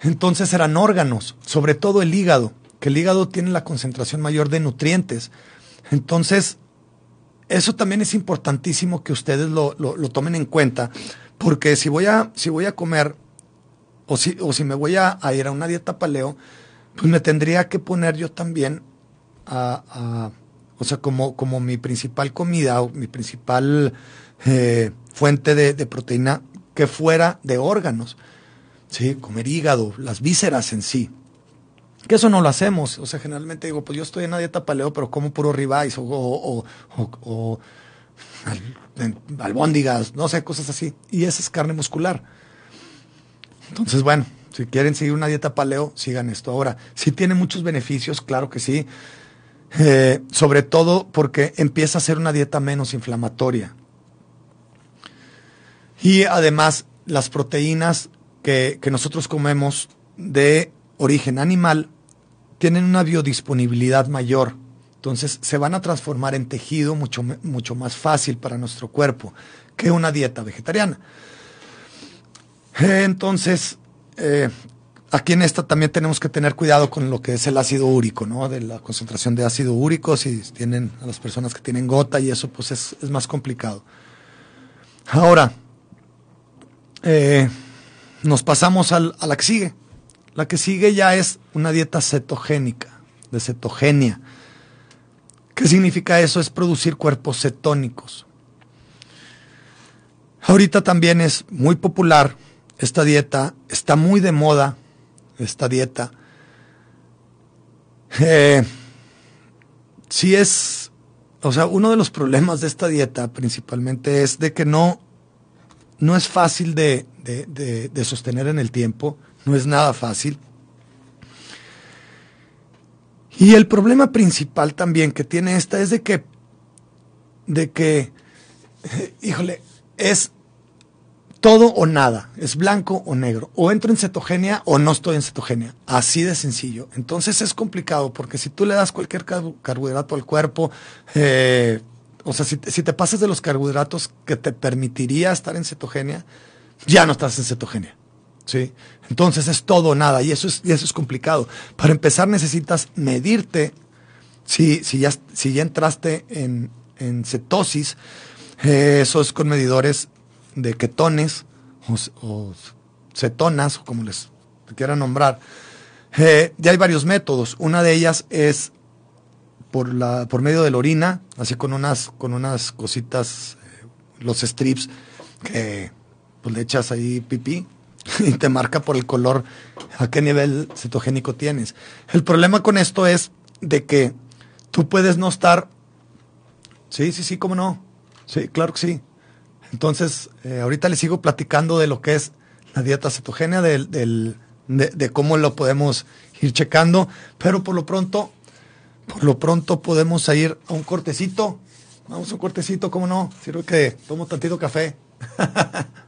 Entonces eran órganos, sobre todo el hígado, que el hígado tiene la concentración mayor de nutrientes. Entonces, eso también es importantísimo que ustedes lo, tomen en cuenta, porque si voy a, si voy a comer o si, o si me voy a, ir a una dieta paleo, pues me tendría que poner yo también a, o sea, como, como mi principal comida o mi principal eh, fuente de, proteína que fuera de órganos. ¿sí? Comer hígado, las vísceras en sí. Que eso no lo hacemos. O sea, generalmente digo, pues yo estoy en una dieta paleo, pero como puro ribeyes o, o, albóndigas, no sé, cosas así. Y esa es carne muscular. Entonces, bueno, si quieren seguir una dieta paleo, sigan esto. Ahora, sí tiene muchos beneficios, claro que sí. Eh, sobre todo porque empieza a ser una dieta menos inflamatoria. Y además, las proteínas que, nosotros comemos de origen animal tienen una biodisponibilidad mayor. Entonces se van a transformar en tejido mucho, mucho más fácil para nuestro cuerpo que una dieta vegetariana. Entonces, eh, aquí en esta también tenemos que tener cuidado con lo que es el ácido úrico, ¿no? De la concentración de ácido úrico, si tienen a las personas que tienen gota y eso, pues es, más complicado. Ahora, eh, nos pasamos a la que sigue. La que sigue ya es una dieta cetogénica, de cetogenia. ¿Qué significa eso? Es producir cuerpos cetónicos. Ahorita también es muy popular esta dieta, está muy de moda esta dieta. Eh, si es, o sea, uno de los problemas de esta dieta principalmente es de que no no es fácil de, sostener en el tiempo, no es nada fácil. Y el problema principal también que tiene esta es de que, de que, híjole, es todo o nada, es blanco o negro, o entro en cetogenia o no estoy en cetogenia, así de sencillo. Entonces es complicado porque si tú le das cualquier carbohidrato al cuerpo, eh, o sea, si, te pasas de los carbohidratos que te permitiría estar en cetogenia, ya no estás en cetogenia. ¿Sí? Entonces es todo o nada y eso es, y eso es complicado. Para empezar necesitas medirte si, si, ya, si ya entraste en, cetosis, eh, eso es con medidores de ketones o, cetonas, o como les quieran nombrar. Eh, ya hay varios métodos. Una de ellas es por, la, por medio de la orina, así con unas, con unas cositas, eh, los strips, que pues, le echas ahí pipí y te marca por el color a qué nivel cetogénico tienes. El problema con esto es de que tú puedes no estar... Sí, sí, sí, cómo no. Sí, claro que sí. Entonces, eh, ahorita les sigo platicando de lo que es la dieta cetogénica, del, del, de, de, cómo lo podemos ir checando, pero por lo pronto por lo pronto podemos ir a un cortecito. Vamos a un cortecito, ¿cómo no? Sirve que tomo tantito café.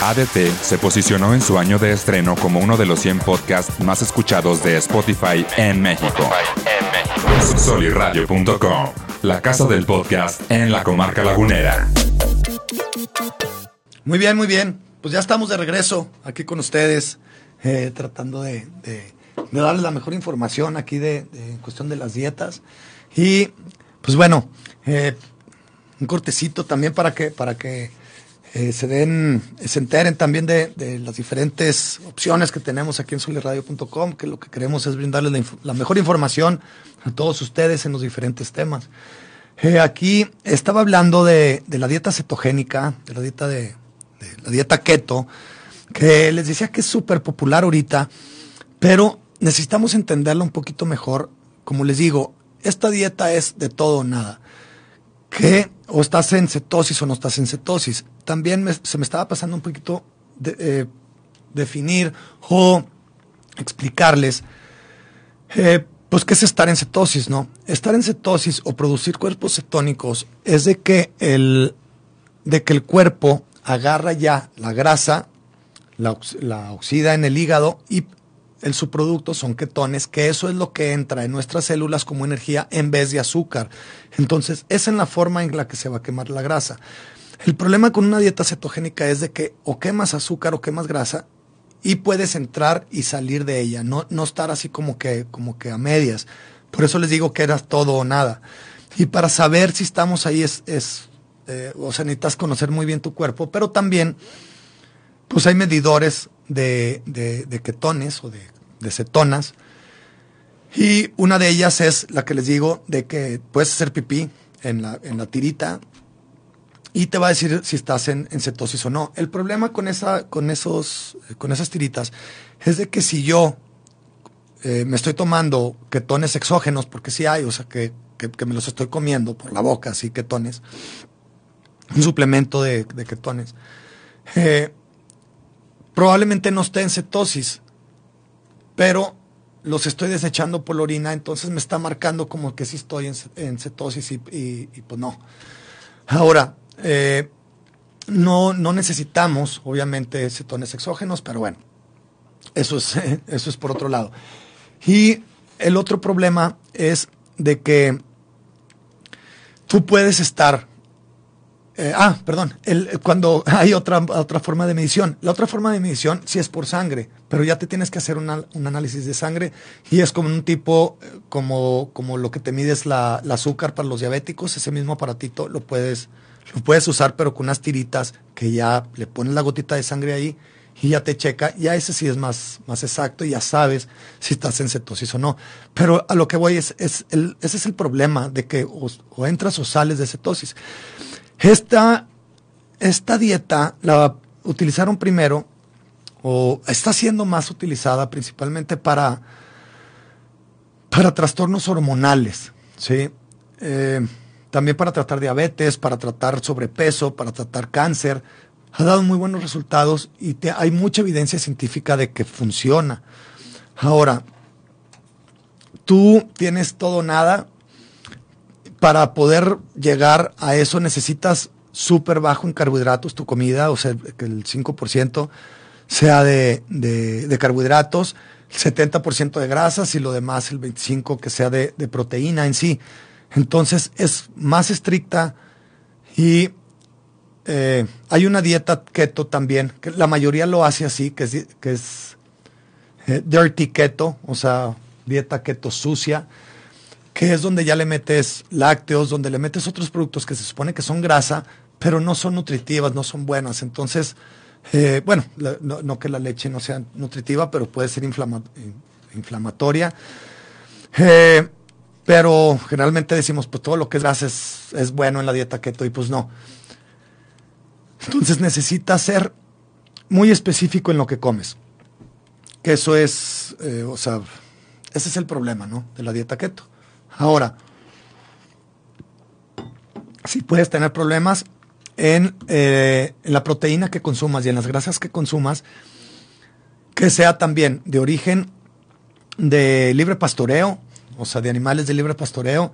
ADT se posicionó en su año de estreno como uno de los 100 podcasts más escuchados de Spotify en México. Soliradio.com, la casa del podcast en la comarca lagunera. Muy bien, muy bien. Pues ya estamos de regreso aquí con ustedes, eh, tratando de, darles la mejor información aquí de, de, en cuestión de las dietas. Y pues bueno, eh, un cortecito también para que, para que eh, se den, se enteren también de, las diferentes opciones que tenemos aquí en soliradio.com, que lo que queremos es brindarles la, mejor información a todos ustedes en los diferentes temas. Eh, aquí estaba hablando de, de, la dieta cetogénica, de la dieta de, de la dieta keto, que les decía que es súper popular ahorita, pero necesitamos entenderla un poquito mejor. Como les digo, esta dieta es de todo o nada. Que o estás en cetosis o no estás en cetosis. También se me estaba pasando un poquito de, eh, definir o explicarles, eh, pues, qué es estar en cetosis, ¿no? Estar en cetosis o producir cuerpos cetónicos es de que el, de que el cuerpo agarra ya la grasa, la, la oxida en el hígado y el subproducto son ketones, que eso es lo que entra en nuestras células como energía en vez de azúcar. Entonces, es en la forma en la que se va a quemar la grasa. El problema con una dieta cetogénica es de que o quemas azúcar o quemas grasa y puedes entrar y salir de ella, no, no estar así como que, como que a medias. Por eso les digo que era todo o nada. Y para saber si estamos ahí es, es eh, o sea, necesitas conocer muy bien tu cuerpo, pero también, pues hay medidores de, de, de ketones o de, de, cetonas. Y una de ellas es la que les digo de que puedes hacer pipí en la, en la tirita y te va a decir si estás en, en cetosis o no. El problema con, esa, con, esos, con esas tiritas es de que si yo eh, me estoy tomando ketones exógenos, porque sí hay, o sea, que, que, me los estoy comiendo por la boca, así ketones, un suplemento de, de ketones, eh, probablemente no esté en cetosis, pero los estoy desechando por la orina, entonces me está marcando como que sí estoy en, cetosis y, pues no. Ahora, eh, no, no necesitamos, obviamente, cetones exógenos, pero bueno, eso es, eso es por otro lado. Y el otro problema es de que tú puedes estar eh, ah, perdón, el, cuando hay otra, otra forma de medición. La otra forma de medición sí es por sangre, pero ya te tienes que hacer un análisis de sangre y es como un tipo, como, como lo que te mides la, la, azúcar para los diabéticos, ese mismo aparatito lo puedes, lo puedes usar, pero con unas tiritas que ya le pones la gotita de sangre ahí y ya te checa, ya ese sí es más, más exacto y ya sabes si estás en cetosis o no. Pero a lo que voy es, es el, ese es el problema de que o, o entras o sales de cetosis. Esta, esta dieta la utilizaron primero, o está siendo más utilizada principalmente para, para trastornos hormonales, ¿sí? Eh, también para tratar diabetes, para tratar sobrepeso, para tratar cáncer. Ha dado muy buenos resultados y hay mucha evidencia científica de que funciona. Ahora, tú tienes todo nada, para poder llegar a eso necesitas súper bajo en carbohidratos tu comida, o sea, que el 5% sea de, de, carbohidratos, el 70% de grasas y lo demás, el 25% que sea de, de, proteína en sí. Entonces es más estricta y eh, hay una dieta keto también, que la mayoría lo hace así, que es, que es eh, dirty keto, o sea, dieta keto sucia que es donde ya le metes lácteos, donde le metes otros productos que se supone que son grasa, pero no son nutritivas, no son buenas. Entonces, eh, bueno, no, que la leche no sea nutritiva, pero puede ser inflama, inflamatoria. Eh, pero generalmente decimos, pues todo lo que es grasa es, es, bueno en la dieta keto y pues no. Entonces necesitas ser muy específico en lo que comes. Que eso es, eh, o sea, ese es el problema, ¿no? De la dieta keto. Ahora, si puedes tener problemas en, eh, en, la proteína que consumas y en las grasas que consumas, que sea también de origen de libre pastoreo, o sea, de animales de libre pastoreo,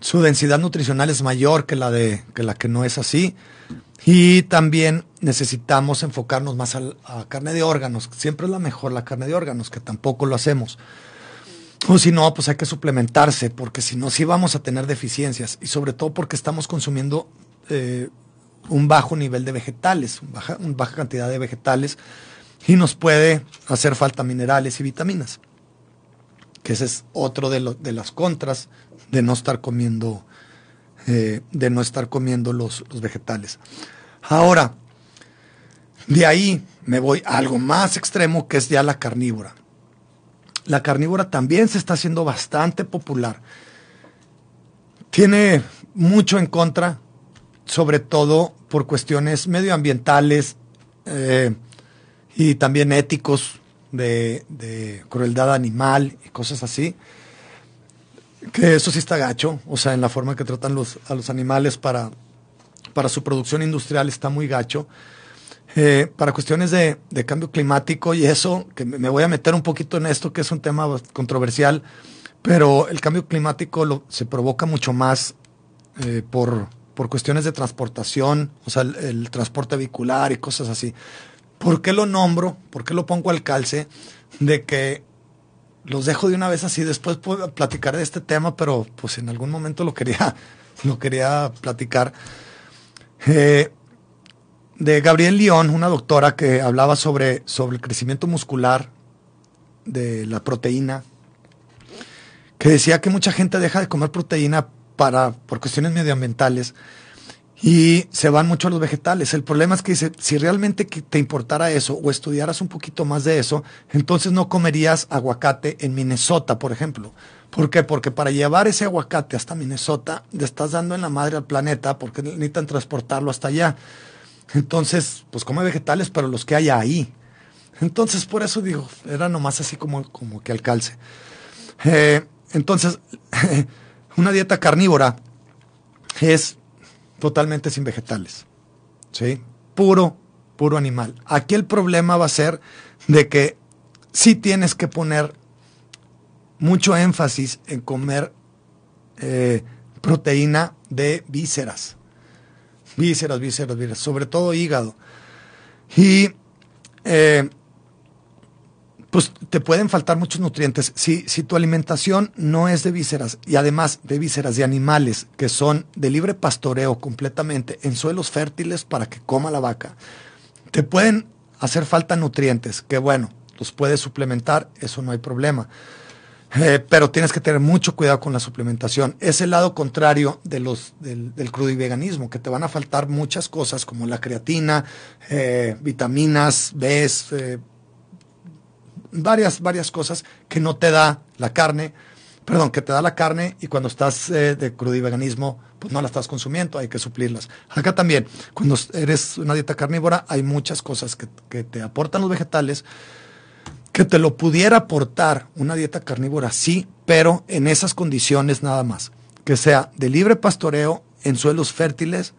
su densidad nutricional es mayor que la de que la que no es así. Y también necesitamos enfocarnos más a, carne de órganos. Siempre es la mejor la carne de órganos, que tampoco lo hacemos. O si no, pues hay que suplementarse, porque si no, sí vamos a tener deficiencias. Y sobre todo porque estamos consumiendo eh, un bajo nivel de vegetales, una baja, una baja cantidad de vegetales, y nos puede hacer falta minerales y vitaminas. Que ese es otro de, de las contras de no estar comiendo, eh, de no estar comiendo los, los vegetales. Ahora, de ahí me voy a algo más extremo que es ya la carnívora. La carnívora también se está haciendo bastante popular. Tiene mucho en contra, sobre todo por cuestiones medioambientales eh, y también éticos de, crueldad animal y cosas así. Que eso sí está gacho, o sea, en la forma que tratan a los animales para, para su producción industrial está muy gacho. Eh, para cuestiones de, cambio climático y eso, que me voy a meter un poquito en esto, que es un tema controversial, pero el cambio climático se provoca mucho más eh, por, por cuestiones de transportación, o sea, el, el, transporte vehicular y cosas así. ¿Por qué lo nombro? ¿Por qué lo pongo al calce? De que los dejo de una vez así, después puedo platicar de este tema, pero pues en algún momento lo quería, lo quería platicar. Eh, de Gabriel León, una doctora que hablaba sobre, sobre el crecimiento muscular de la proteína, que decía que mucha gente deja de comer proteína para, por cuestiones medioambientales y se van mucho a los vegetales. El problema es que dice, si realmente te importara eso o estudiaras un poquito más de eso, entonces no comerías aguacate en Minnesota, por ejemplo. ¿Por qué? Porque para llevar ese aguacate hasta Minnesota, le estás dando en la madre al planeta porque necesitan transportarlo hasta allá. Entonces, pues come vegetales, pero los que haya ahí. Entonces, por eso digo, era nomás así como, como que al calce. Eh, entonces, una dieta carnívora es totalmente sin vegetales. ¿Sí? Puro, puro animal. Aquí el problema va a ser de que sí tienes que poner mucho énfasis en comer eh, proteína de vísceras vísceras, vísceras, vísceras, sobre todo hígado. Y eh, pues te pueden faltar muchos nutrientes. Si, si tu alimentación no es de vísceras y además de vísceras de animales que son de libre pastoreo completamente en suelos fértiles para que coma la vaca, te pueden hacer falta nutrientes, que bueno, los puedes suplementar, eso no hay problema. Eh, pero tienes que tener mucho cuidado con la suplementación. Es el lado contrario de los, del, del veganismo, que te van a faltar muchas cosas como la creatina, eh, vitaminas, B, eh, varias, varias cosas que no te da la carne, perdón, que te da la carne y cuando estás de veganismo, pues no la estás consumiendo, hay que suplirlas. Acá también, cuando eres una dieta carnívora, hay muchas cosas que, que te aportan los vegetales que te lo pudiera aportar una dieta carnívora, sí, pero en esas condiciones nada más. Que sea de libre pastoreo en suelos fértiles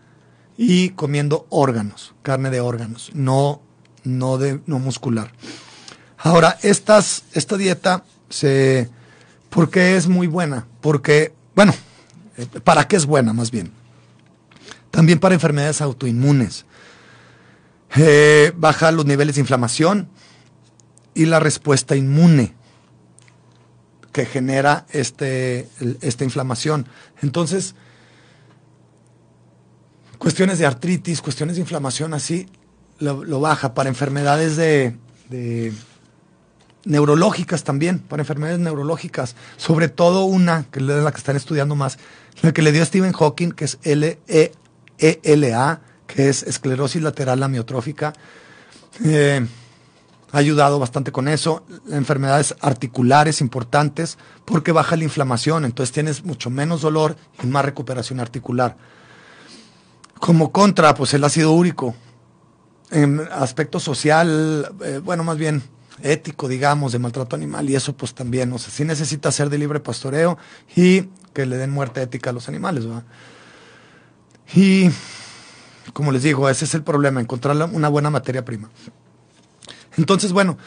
y comiendo órganos, carne de órganos, no, no, de, no muscular. Ahora, estas, esta dieta se, ¿por qué es muy buena? Porque, bueno, eh, ¿para qué es buena más bien? También para enfermedades autoinmunes. Eh, baja los niveles de inflamación, y la respuesta inmune que genera este, esta inflamación. Entonces, cuestiones de artritis, cuestiones de inflamación así, lo, lo baja para enfermedades de, neurológicas también, para enfermedades neurológicas, sobre todo una, que es la que están estudiando más, la que le dio Stephen Hawking, que es LELA, que es esclerosis lateral amiotrófica. Eh, ha ayudado bastante con eso. Enfermedades articulares importantes porque baja la inflamación, entonces tienes mucho menos dolor y más recuperación articular. Como contra, pues el ácido úrico. En aspecto social, eh, bueno, más bien ético, digamos, de maltrato animal y eso pues también, o sea, sí necesita ser de libre pastoreo y que le den muerte ética a los animales, ¿verdad? Y, como les digo, ese es el problema, encontrar una buena materia prima. Entonces, bueno,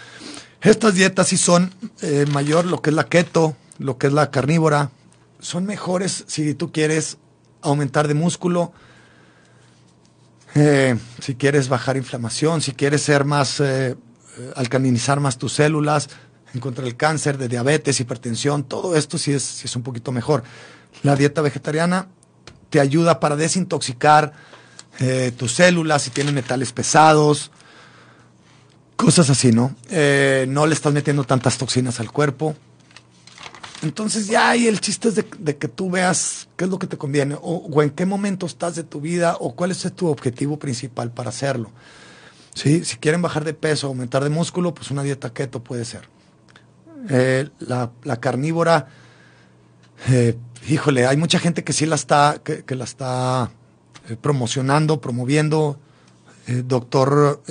estas dietas sí son eh, mayor, lo que es la keto, lo que es la carnívora, son mejores si tú quieres aumentar de músculo. Eh, si quieres bajar inflamación, si quieres ser más, eh, alcalinizar más tus células, en contra del cáncer, de diabetes, hipertensión, todo esto sí es, sí es un poquito mejor. La dieta vegetariana te ayuda para desintoxicar eh, tus células si tienen metales pesados, cosas así, ¿no? Eh, no le estás metiendo tantas toxinas al cuerpo. Entonces ya ahí el chiste es de, que tú veas qué es lo que te conviene o, o, en qué momento estás de tu vida o cuál es tu objetivo principal para hacerlo. ¿Sí? Si quieren bajar de peso, aumentar de músculo, pues una dieta keto puede ser. Eh, la, carnívora, eh, híjole, hay mucha gente que sí la está, que, la está eh, promocionando, promoviendo. doctor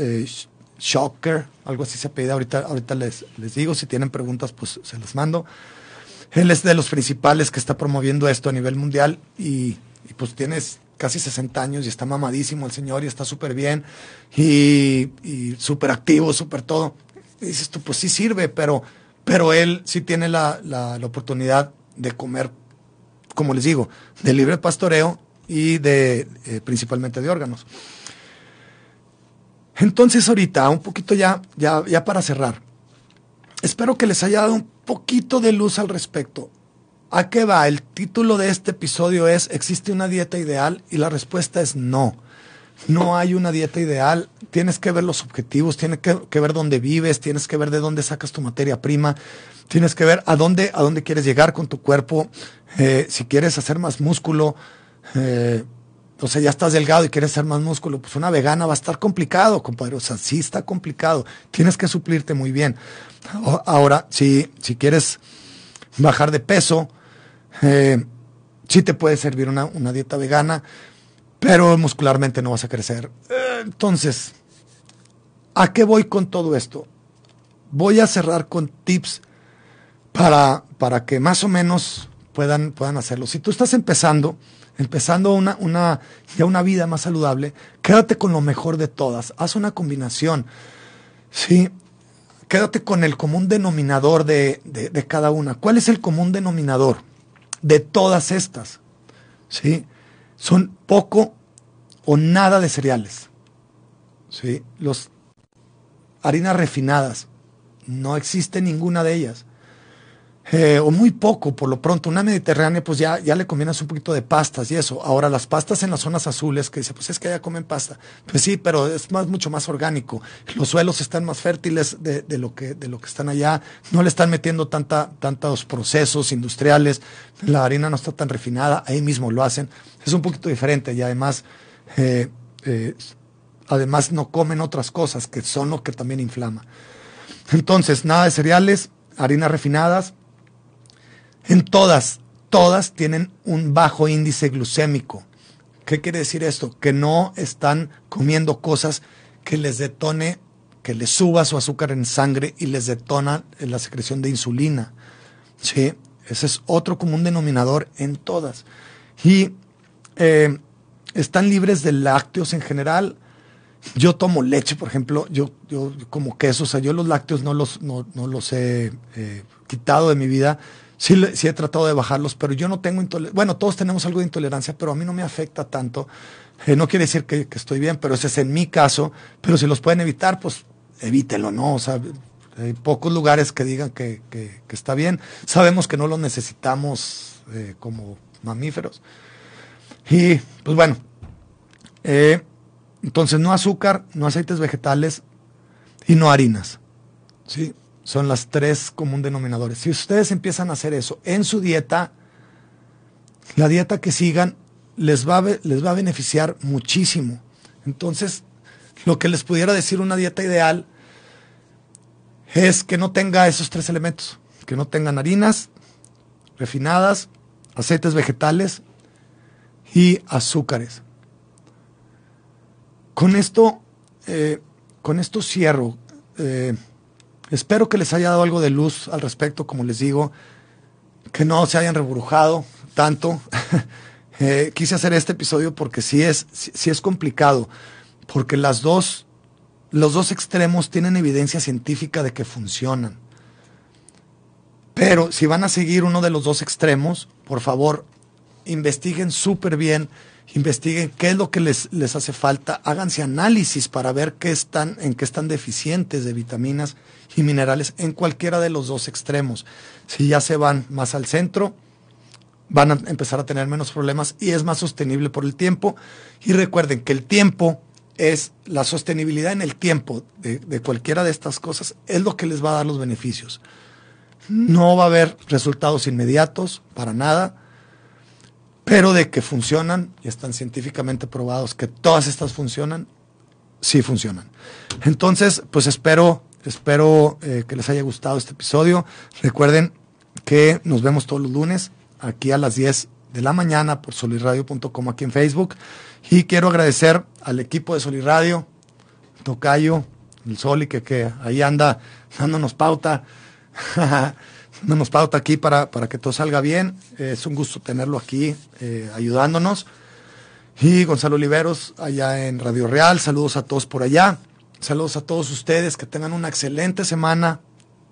Shocker, algo así se pide, ahorita, ahorita les, les digo, si tienen preguntas, pues se las mando. Él es de los principales que está promoviendo esto a nivel mundial y, pues tienes casi 60 años y está mamadísimo el señor y está súper bien y, y súper activo, súper todo. Y dices tú, pues sí sirve, pero pero él sí tiene la, oportunidad de comer, como les digo, de libre pastoreo y de eh, principalmente de órganos. Entonces ahorita, un poquito ya, ya, ya para cerrar, espero que les haya dado un poquito de luz al respecto. ¿A qué va? El título de este episodio es ¿Existe una dieta ideal? Y la respuesta es no. No hay una dieta ideal. Tienes que ver los objetivos, tienes que, ver dónde vives, tienes que ver de dónde sacas tu materia prima, tienes que ver a dónde, a dónde quieres llegar con tu cuerpo. Eh, si quieres hacer más músculo, eh, sea, ya estás delgado y quieres hacer más músculo, pues una vegana va a estar complicado, compadre. O sea, sí está complicado. Tienes que suplirte muy bien. Ahora, si, si quieres bajar de peso, eh, sí te puede servir una, una dieta vegana pero muscularmente no vas a crecer. Entonces, ¿a qué voy con todo esto? Voy a cerrar con tips para, para que más o menos puedan, puedan hacerlo. Si tú estás empezando, empezando una, una, ya una vida más saludable, quédate con lo mejor de todas. Haz una combinación. Sí, quédate con el común denominador de, de, cada una. ¿Cuál es el común denominador de todas estas? Sí, son poco o nada de cereales. ¿sí? Los harinas refinadas, no existe ninguna de ellas. Eh, o muy poco, por lo pronto. Una mediterránea, pues ya, ya le combinas un poquito de pastas y eso. Ahora, las pastas en las zonas azules, que dice, pues es que allá comen pasta. Pues sí, pero es más, mucho más orgánico. Los suelos están más fértiles de, lo, que, de lo que están allá. No le están metiendo tanta, tantos procesos industriales. La harina no está tan refinada. Ahí mismo lo hacen. Es un poquito diferente y además, eh, eh, además no comen otras cosas que son lo que también inflama. Entonces, nada de cereales, harinas refinadas en todas, todas tienen un bajo índice glucémico. ¿Qué quiere decir esto? Que no están comiendo cosas que les detone, que les suba su azúcar en sangre y les detona la secreción de insulina. ¿Sí? Ese es otro común denominador en todas. Y eh, están libres de lácteos en general. Yo tomo leche, por ejemplo, yo, yo como queso, o sea, yo los lácteos no los, no, los he eh, quitado de mi vida sí, sí he tratado de bajarlos, pero yo no tengo intolerancia. Bueno, todos tenemos algo de intolerancia, pero a mí no me afecta tanto. Eh, no quiere decir que, estoy bien, pero ese es en mi caso. Pero si los pueden evitar, pues evítenlo, ¿no? O sea, hay pocos lugares que digan que, está bien. Sabemos que no lo necesitamos eh, como mamíferos. Y pues bueno, eh, entonces no azúcar, no aceites vegetales y no harinas. ¿sí? Son las tres común denominadores. Si ustedes empiezan a hacer eso en su dieta, la dieta que sigan les va a, les va a beneficiar muchísimo. Entonces, lo que les pudiera decir una dieta ideal es que no tenga esos tres elementos, que no tengan harinas refinadas, aceites vegetales y azúcares. Con esto, eh, con esto cierro. Eh, Espero que les haya dado algo de luz al respecto, como les digo, que no se hayan reburujado tanto. Eh, quise hacer este episodio porque sí es, sí, es complicado, porque las dos, los dos extremos tienen evidencia científica de que funcionan. Pero si van a seguir uno de los dos extremos, por favor, investiguen súper bien, investiguen qué es lo que les, les hace falta, háganse análisis para ver qué están, en qué están deficientes de vitaminas y minerales en cualquiera de los dos extremos. Si ya se van más al centro, van a empezar a tener menos problemas y es más sostenible por el tiempo. Y recuerden que el tiempo es la sostenibilidad en el tiempo de, de, cualquiera de estas cosas, es lo que les va a dar los beneficios. No va a haber resultados inmediatos, para nada, pero de que funcionan y están científicamente probados que todas estas funcionan, sí funcionan. Entonces, pues espero, espero eh, que les haya gustado este episodio. Recuerden que nos vemos todos los lunes aquí a las 10 de la mañana por solirradio.com aquí en Facebook. Y quiero agradecer al equipo de Soliradio, Tocayo, el Soli, que, que ahí anda dándonos pauta, dándonos pauta aquí para, para que todo salga bien. es un gusto tenerlo aquí eh, ayudándonos. Y Gonzalo Oliveros, allá en Radio Real, saludos a todos por allá. Saludos a todos ustedes, que tengan una excelente semana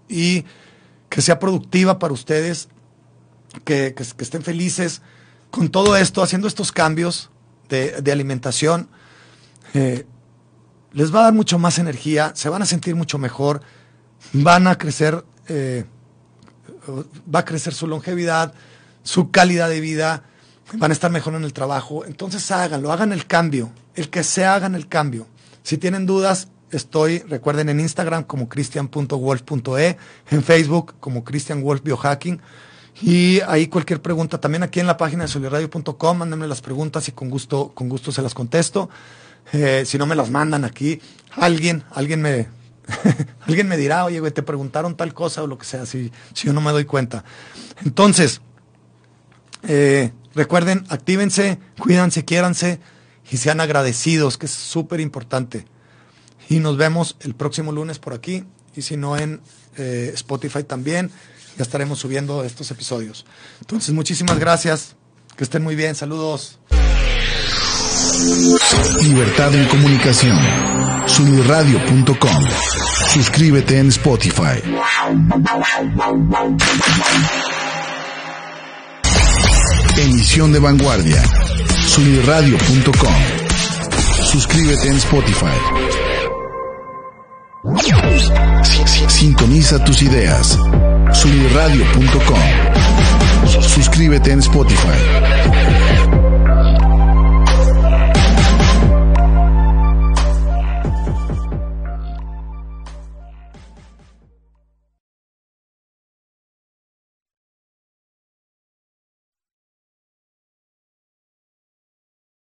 y que sea productiva para ustedes que, que, que, estén felices con todo esto, haciendo estos cambios de, de alimentación. Eh, les va a dar mucho más energía, se van a sentir mucho mejor, van a crecer, eh, va a crecer su longevidad, su calidad de vida, van a estar mejor en el trabajo. Entonces háganlo, hagan el cambio, el que se hagan el cambio. Si tienen dudas, estoy, recuerden, en Instagram como cristian.wolf.e, en Facebook como Christian Wolf Biohacking. Y ahí cualquier pregunta, también aquí en la página de soliradio.com, mándenme las preguntas y con gusto, con gusto se las contesto. Eh, si no me las mandan aquí, alguien, alguien me, alguien me dirá, oye, güey, te preguntaron tal cosa o lo que sea, si, si yo no me doy cuenta. Entonces, eh, recuerden, actívense, cuídense, quiéranse y sean agradecidos, que es súper importante. Y nos vemos el próximo lunes por aquí, y si no en eh, Spotify también ya estaremos subiendo estos episodios. Entonces, muchísimas gracias. Que estén muy bien. Saludos. Libertad en comunicación. Sunirradio.com. Suscríbete en Spotify. Emisión de vanguardia. Sunirradio.com. Suscríbete en Spotify. Sintoniza tus ideas. Sunirradio.com. Suscríbete en Spotify.